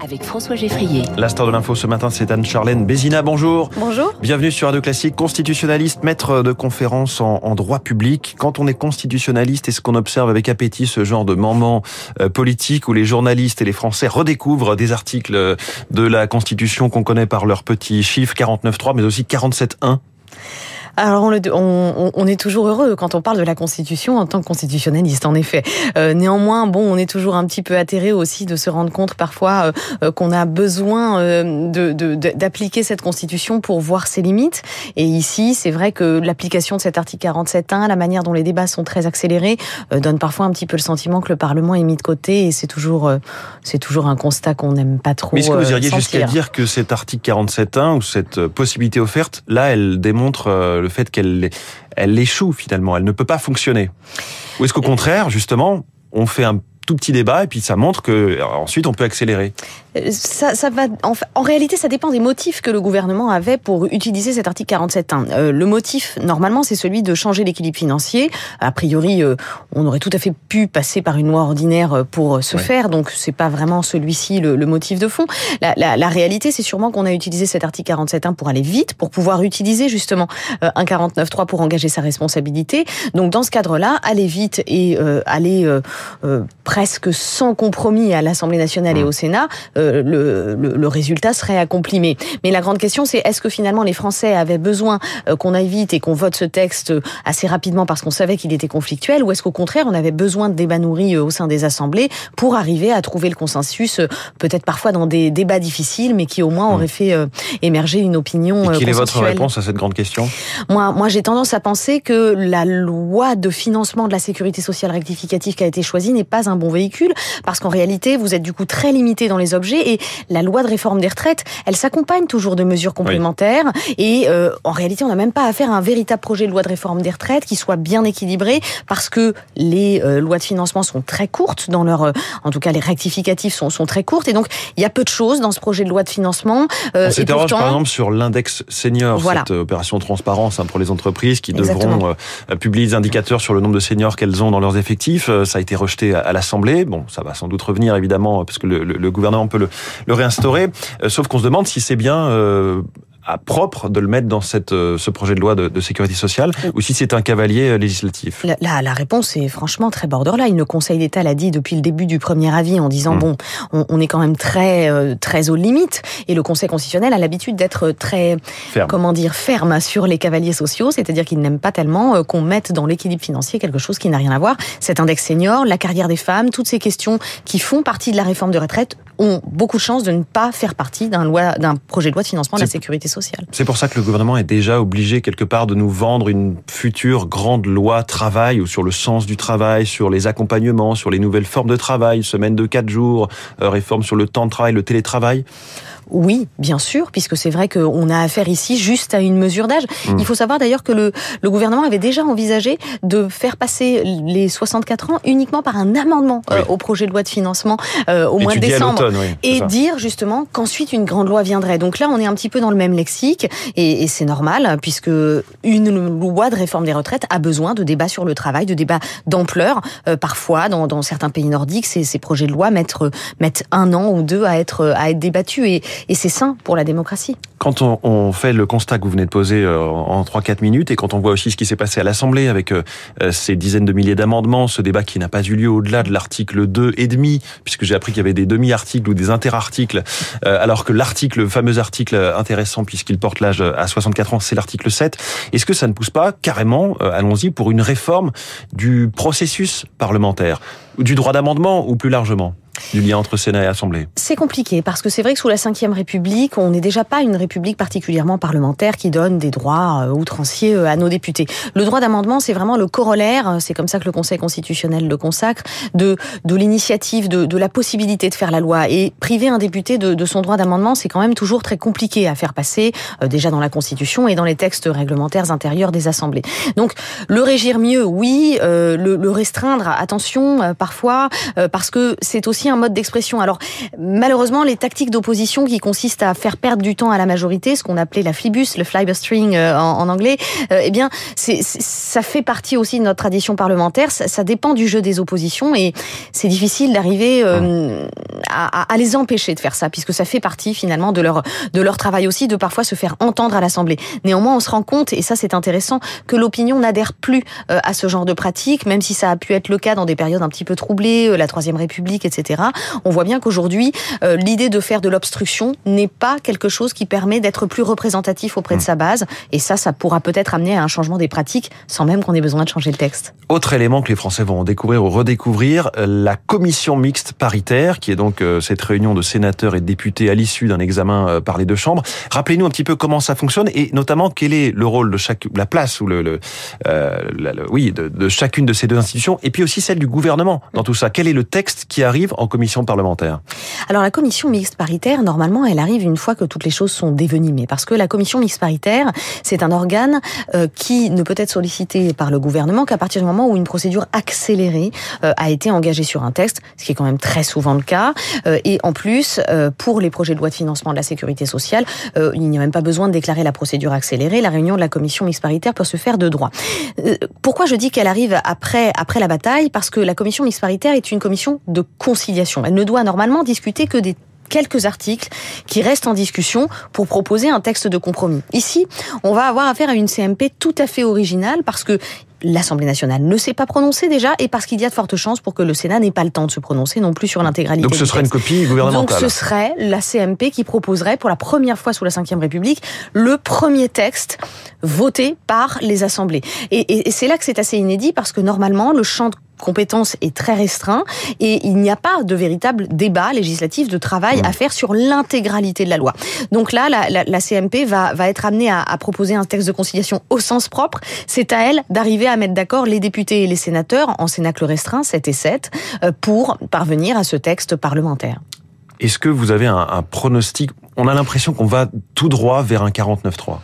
avec François Geffrier. La star de l'info ce matin, c'est Anne-Charlène Bézina. Bonjour. Bonjour. Bienvenue sur Radio Classique, constitutionnaliste, maître de conférence en, en droit public. Quand on est constitutionnaliste, est-ce qu'on observe avec appétit ce genre de moment euh, politique où les journalistes et les Français redécouvrent des articles de la Constitution qu'on connaît par leurs petits chiffres 49.3, mais aussi 47.1 alors on, le, on, on, est toujours heureux quand on parle de la Constitution en tant que constitutionnaliste, en effet. Euh, néanmoins, bon, on est toujours un petit peu atterré aussi de se rendre compte parfois euh, qu'on a besoin euh, d'appliquer de, de, cette Constitution pour voir ses limites. Et ici, c'est vrai que l'application de cet article 47.1, la manière dont les débats sont très accélérés, euh, donne parfois un petit peu le sentiment que le Parlement est mis de côté. Et c'est toujours, euh, c'est toujours un constat qu'on n'aime pas trop. Mais est-ce que vous iriez euh, jusqu'à dire que cet article 47.1 ou cette possibilité offerte, là, elle démontre le fait qu'elle elle échoue finalement, elle ne peut pas fonctionner. Ou est-ce qu'au contraire, justement, on fait un tout petit débat et puis ça montre que ensuite on peut accélérer. Ça, ça va. En, en, réalité, ça dépend des motifs que le gouvernement avait pour utiliser cet article 47.1. Euh, le motif, normalement, c'est celui de changer l'équilibre financier. A priori, euh, on aurait tout à fait pu passer par une loi ordinaire pour ce ouais. faire, donc c'est pas vraiment celui-ci le, le, motif de fond. La, la, la réalité, c'est sûrement qu'on a utilisé cet article 47.1 pour aller vite, pour pouvoir utiliser justement euh, un 49.3 pour engager sa responsabilité. Donc dans ce cadre-là, aller vite et euh, aller presque sans compromis à l'Assemblée nationale mmh. et au Sénat, euh, le, le, le, résultat serait accompli. Mais, mais la grande question, c'est est-ce que finalement les Français avaient besoin euh, qu'on aille vite et qu'on vote ce texte assez rapidement parce qu'on savait qu'il était conflictuel, ou est-ce qu'au contraire on avait besoin de débats nourris au sein des assemblées pour arriver à trouver le consensus, peut-être parfois dans des débats difficiles, mais qui au moins auraient fait euh, émerger une opinion. Et quelle est votre réponse à cette grande question? Moi, moi j'ai tendance à penser que la loi de financement de la sécurité sociale rectificative qui a été choisie n'est pas un bon véhicule parce qu'en réalité vous êtes du coup très limité dans les objets et la loi de réforme des retraites elle s'accompagne toujours de mesures complémentaires oui. et euh, en réalité on n'a même pas à faire un véritable projet de loi de réforme des retraites qui soit bien équilibré parce que les euh, lois de financement sont très courtes dans leur euh, en tout cas les rectificatifs sont, sont très courtes et donc il y a peu de choses dans ce projet de loi de financement on s'interroge pourtant... par exemple sur l'index senior voilà. cette opération transparence hein, pour les entreprises qui Exactement. devront publier des indicateurs sur le nombre de seniors qu'elles ont dans leurs effectifs ça a été rejeté à l'Assemblée Bon, ça va sans doute revenir évidemment parce que le, gouvernement peut le, le réinstaurer. Euh, sauf qu'on se demande si c'est bien euh, à propre de le mettre dans cette, euh, ce projet de loi de, de sécurité sociale ou si c'est un cavalier euh, législatif? La, la, la, réponse est franchement très borderline. Le Conseil d'État l'a dit depuis le début du premier avis en disant mmh. bon, on, on, est quand même très euh, très aux limites et le Conseil constitutionnel a l'habitude d'être très ferme. comment dire ferme sur les cavaliers sociaux, c'est-à-dire qu'il n'aime pas tellement euh, qu'on mette dans l'équilibre financier quelque chose qui n'a rien à voir. Cet index senior, la carrière des femmes, toutes ces questions qui font partie de la réforme de retraite ont beaucoup de chances de ne pas faire partie d'un projet de loi de financement de la sécurité sociale. C'est pour ça que le gouvernement est déjà obligé quelque part de nous vendre une future grande loi travail ou sur le sens du travail, sur les accompagnements, sur les nouvelles formes de travail, semaine de quatre jours, euh, réforme sur le temps de travail, le télétravail. Oui, bien sûr, puisque c'est vrai qu'on a affaire ici juste à une mesure d'âge. Mmh. Il faut savoir d'ailleurs que le, le, gouvernement avait déjà envisagé de faire passer les 64 ans uniquement par un amendement oui. euh, au projet de loi de financement euh, au mois de décembre. Oui, et ça. dire justement qu'ensuite une grande loi viendrait. Donc là, on est un petit peu dans le même lexique et, et c'est normal puisque une loi de réforme des retraites a besoin de débats sur le travail, de débats d'ampleur. Euh, parfois, dans, dans, certains pays nordiques, ces, ces projets de loi mettent, mettent un an ou deux à être, à être débattus. Et, et c'est sain pour la démocratie. Quand on, fait le constat que vous venez de poser euh, en 3-4 minutes et quand on voit aussi ce qui s'est passé à l'Assemblée avec euh, ces dizaines de milliers d'amendements, ce débat qui n'a pas eu lieu au-delà de l'article 2 et demi, puisque j'ai appris qu'il y avait des demi-articles ou des interarticles, euh, alors que l'article, le fameux article intéressant puisqu'il porte l'âge à 64 ans, c'est l'article 7. Est-ce que ça ne pousse pas carrément, allons-y, pour une réforme du processus parlementaire, du droit d'amendement ou plus largement? Du lien entre Sénat et Assemblée C'est compliqué parce que c'est vrai que sous la Ve République, on n'est déjà pas une république particulièrement parlementaire qui donne des droits euh, outranciers euh, à nos députés. Le droit d'amendement, c'est vraiment le corollaire, euh, c'est comme ça que le Conseil constitutionnel le consacre, de, de l'initiative, de, de la possibilité de faire la loi. Et priver un député de, de son droit d'amendement, c'est quand même toujours très compliqué à faire passer, euh, déjà dans la Constitution et dans les textes réglementaires intérieurs des assemblées. Donc, le régir mieux, oui, euh, le, le, restreindre, attention, parfois, parce que c'est aussi un mode d'expression. Alors malheureusement, les tactiques d'opposition qui consistent à faire perdre du temps à la majorité, ce qu'on appelait la flibus, le flibustering en, en anglais, eh bien, ça fait partie aussi de notre tradition parlementaire. Ça, dépend du jeu des oppositions et c'est difficile d'arriver à, à, les empêcher de faire ça, puisque ça fait partie finalement de leur de leur travail aussi de parfois se faire entendre à l'Assemblée. Néanmoins, on se rend compte, et ça c'est intéressant, que l'opinion n'adhère plus euh, à ce genre de pratique, même si ça a pu être le cas dans des périodes un petit peu troublées, euh, la Troisième République, etc. On voit bien qu'aujourd'hui, euh, l'idée de faire de l'obstruction n'est pas quelque chose qui permet d'être plus représentatif auprès de hmm. sa base, et ça, ça pourra peut-être amener à un changement des pratiques, sans même qu'on ait besoin de changer le texte. Autre élément que les Français vont découvrir ou redécouvrir, la commission mixte paritaire, qui est donc cette réunion de sénateurs et de députés à l'issue d'un examen par les deux chambres. Rappelez-nous un petit peu comment ça fonctionne et notamment quel est le rôle de chaque, la place ou le, le, euh, oui, de, de, chacune de ces deux institutions et puis aussi celle du gouvernement dans tout ça. Quel est le texte qui arrive Alors la commission mixte paritaire, normalement, elle arrive une fois que toutes les choses sont dévenimées, parce que la commission mixte paritaire, c'est un organe euh, qui ne peut être sollicité par le gouvernement qu'à partir du moment où une procédure accélérée euh, a été engagée sur un texte, ce qui est quand même très souvent le cas. Euh, et en plus, euh, pour les projets de loi de financement de la sécurité sociale, euh, il n'y a même pas besoin de déclarer la procédure accélérée. La réunion de la commission mixte paritaire peut se faire de droit. Euh, pourquoi je dis qu'elle arrive après, après la bataille? Parce que la commission mixte paritaire est une commission de conciliation. Elle ne doit normalement discuter que des quelques articles qui restent en discussion pour proposer un texte de compromis. Ici, on va avoir affaire à une CMP tout à fait originale parce que l'Assemblée nationale ne s'est pas prononcée déjà et parce qu'il y a de fortes chances pour que le Sénat n'ait pas le temps de se prononcer non plus sur l'intégralité. Donc ce serait une copie gouvernementale. Donc ce serait la CMP qui proposerait pour la première fois sous la Ve République le premier texte voté par les assemblées. Et, et, et c'est là que c'est assez inédit parce que normalement le champ de compétence est très restreint et il n'y a pas de véritable débat législatif de travail à faire sur l'intégralité de la loi. Donc là, la, la, la CMP va, va être amenée à, à, proposer un texte de conciliation au sens propre. C'est à elle d'arriver à mettre d'accord les députés et les sénateurs en cénacle restreint, 7 et 7, euh, pour parvenir à ce texte parlementaire. Est-ce que vous avez un, un pronostic? On a l'impression qu'on va tout droit vers un 49-3.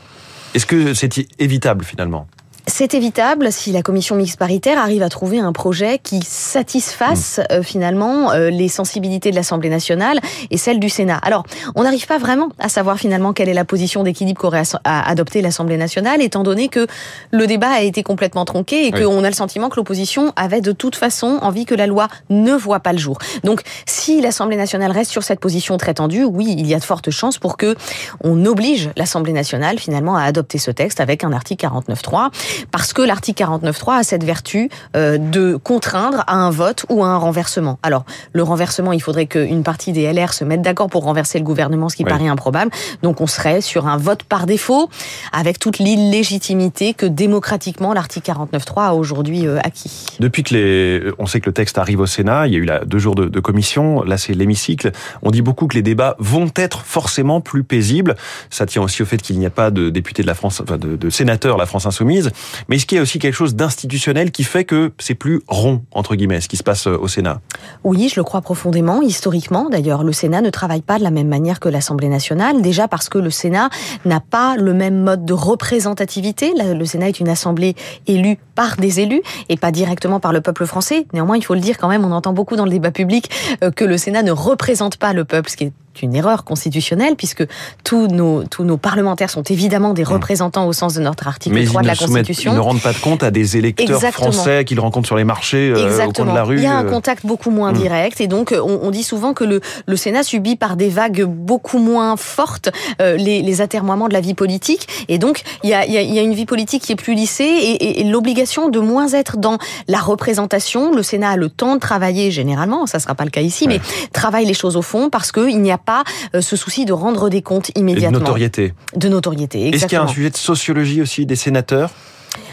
Est-ce que c'est évitable finalement? C'est évitable si la commission mixte paritaire arrive à trouver un projet qui satisfasse mmh. euh, finalement euh, les sensibilités de l'Assemblée nationale et celles du Sénat. Alors, on n'arrive pas vraiment à savoir finalement quelle est la position d'équilibre qu'aurait adopté l'Assemblée nationale, étant donné que le débat a été complètement tronqué et oui. qu'on a le sentiment que l'opposition avait de toute façon envie que la loi ne voit pas le jour. Donc, si l'Assemblée nationale reste sur cette position très tendue, oui, il y a de fortes chances pour que on oblige l'Assemblée nationale finalement à adopter ce texte avec un article 49.3 parce que l'article 49.3 a cette vertu euh, de contraindre à un vote ou à un renversement. Alors, le renversement, il faudrait qu'une partie des LR se mette d'accord pour renverser le gouvernement, ce qui oui. paraît improbable. Donc, on serait sur un vote par défaut, avec toute l'illégitimité que démocratiquement l'article 49.3 a aujourd'hui euh, acquis. Depuis que les, on sait que le texte arrive au Sénat, il y a eu là deux jours de, de commission, là c'est l'hémicycle. On dit beaucoup que les débats vont être forcément plus paisibles. Ça tient aussi au fait qu'il n'y a pas de députés de la France, enfin de, de sénateurs la France insoumise. Mais est-ce qu'il y a aussi quelque chose d'institutionnel qui fait que c'est plus rond, entre guillemets, ce qui se passe euh, au Sénat? Oui, je le crois profondément, historiquement. D'ailleurs, le Sénat ne travaille pas de la même manière que l'Assemblée nationale, déjà parce que le Sénat n'a pas le même mode de représentativité. Le Sénat est une assemblée élue par des élus et pas directement par le peuple français. Néanmoins, il faut le dire quand même, on entend beaucoup dans le débat public euh, que le Sénat ne représente pas le peuple, ce qui est une erreur constitutionnelle puisque tous nos tous nos parlementaires sont évidemment des représentants au sens de notre article Mais 3 de la Constitution. Ils ne rendent pas de compte à des électeurs Exactement. français qu'ils rencontrent sur les marchés euh, au coin de la rue. Il y a un contact beaucoup moins mmh. direct et donc on, on, dit souvent que le, le Sénat subit par des vagues beaucoup moins fortes euh, les, les atermoiements de la vie politique et donc il y a, il y a une vie politique qui est plus lissée et, et, et l'obligation de moins être dans la représentation. Le Sénat a le temps de travailler généralement, ça sera pas le cas ici, ouais. mais travaille les choses au fond parce qu'il n'y a pas euh, ce souci de rendre des comptes immédiatement. Et de notoriété. De notoriété, Est-ce qu'il y a un sujet de sociologie aussi des sénateurs?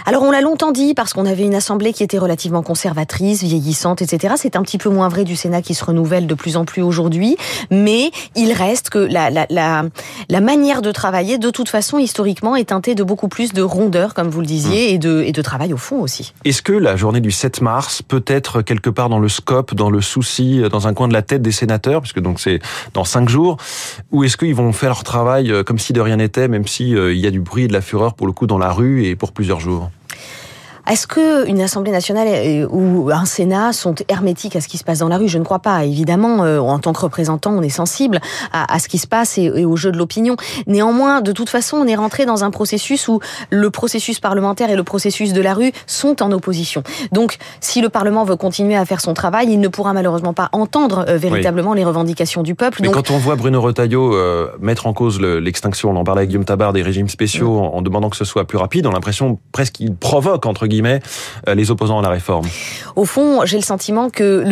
Alors on l'a longtemps dit parce qu'on avait une assemblée qui était relativement conservatrice, vieillissante, etc. C'est un petit peu moins vrai du Sénat qui se renouvelle de plus en plus aujourd'hui, mais il reste que la, la, la, la, manière de travailler, de toute façon, historiquement, est teintée de beaucoup plus de rondeur, comme vous le disiez, mmh. et, de, et de travail au fond aussi. Est-ce que la journée du 7 mars peut être quelque part dans le scope, dans le souci, dans un coin de la tête des sénateurs, puisque donc c'est dans cinq jours, ou est-ce qu'ils vont faire leur travail comme si de rien n'était, même s'il si, euh, y a du bruit et de la fureur pour le coup dans la rue et pour plusieurs jours? Est-ce que une Assemblée nationale ou un Sénat sont hermétiques à ce qui se passe dans la rue? Je ne crois pas. Évidemment, euh, en tant que représentant, on est sensible à, ce qui se passe et, au jeu de l'opinion. Néanmoins, de toute façon, on est rentré dans un processus où le processus parlementaire et le processus de la rue sont en opposition. Donc, si le Parlement veut continuer à faire son travail, il ne pourra malheureusement pas entendre euh, véritablement les revendications du peuple. Mais quand on voit Bruno Retailleau euh, mettre en cause l'extinction, on en parlait avec Guillaume Tabar, des régimes spéciaux, en, demandant que ce soit plus rapide, on a l'impression presque qu'il provoque, entre guillemets, euh, les opposants à la réforme. Au fond, j'ai le sentiment que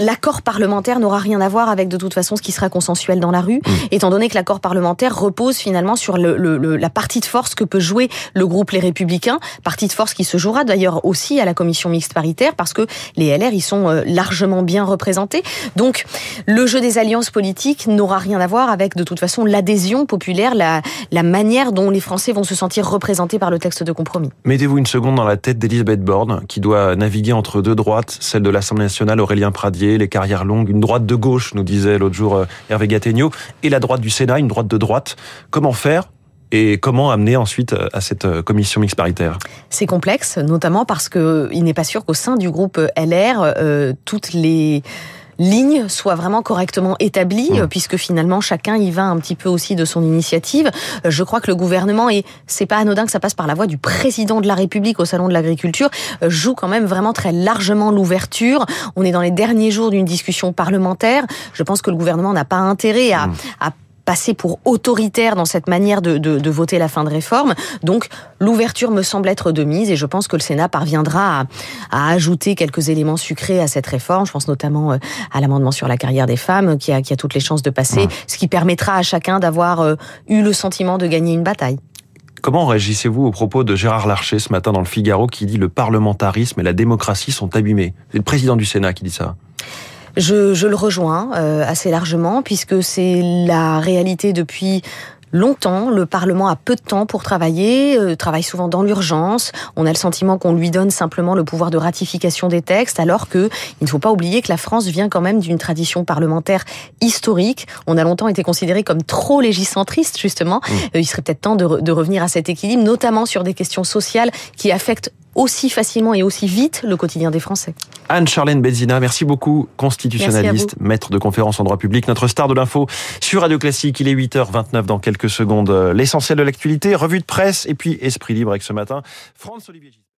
l'accord le, parlementaire n'aura rien à voir avec de toute façon ce qui sera consensuel dans la rue, mmh. étant donné que l'accord parlementaire repose finalement sur le, la partie de force que peut jouer le groupe Les Républicains, partie de force qui se jouera d'ailleurs aussi à la commission mixte paritaire, parce que les LR y sont euh, largement bien représentés. Donc, le jeu des alliances politiques n'aura rien à voir avec de toute façon l'adhésion populaire, la, la manière dont les Français vont se sentir représentés par le texte de compromis. Mettez-vous une seconde dans la tête d'Elisabeth Borne, qui doit naviguer entre deux droites, celle de l'Assemblée nationale, Aurélien Pradier, les carrières longues, une droite de gauche, nous disait l'autre jour euh, Hervé Gattegno, et la droite du Sénat, une droite de droite. Comment faire et comment amener ensuite euh, à cette commission mixte paritaire? C'est complexe, notamment parce que il n'est pas sûr qu'au sein du groupe LR, toutes les ligne soit vraiment correctement établie, mmh. puisque finalement chacun y va un petit peu aussi de son initiative. Euh, je crois que le gouvernement, et c'est pas anodin que ça passe par la voix du président de la République au Salon de l'Agriculture, euh, joue quand même vraiment très largement l'ouverture. On est dans les derniers jours d'une discussion parlementaire. Je pense que le gouvernement n'a pas intérêt à, mmh. à passer pour autoritaire dans cette manière de, de, de, voter la fin de réforme. Donc l'ouverture me semble être de mise et je pense que le Sénat parviendra à, à, ajouter quelques éléments sucrés à cette réforme. Je pense notamment euh, à l'amendement sur la carrière des femmes qui a, qui a toutes les chances de passer, ce qui permettra à chacun d'avoir euh, eu le sentiment de gagner une bataille. Comment réagissez-vous au propos de Gérard Larcher ce matin dans le Figaro qui dit le parlementarisme et la démocratie sont abîmés C'est le président du Sénat qui dit ça. Je, je le rejoins euh, assez largement puisque c'est la réalité depuis longtemps. Le Parlement a peu de temps pour travailler, euh, travaille souvent dans l'urgence. On a le sentiment qu'on lui donne simplement le pouvoir de ratification des textes, alors que il ne faut pas oublier que la France vient quand même d'une tradition parlementaire historique. On a longtemps été considéré comme trop légicentriste, justement. Mmh. Euh, il serait peut-être temps de, de revenir à cet équilibre, notamment sur des questions sociales qui affectent aussi facilement et aussi vite le quotidien des Français. Anne-Charlène Benzina, merci beaucoup, constitutionnaliste, maître de conférence en droit public, notre star de l'info sur Radio Classique. Il est 8h29 dans quelques secondes. L'essentiel de l'actualité, revue de presse et puis Esprit Libre avec ce matin. France Olivier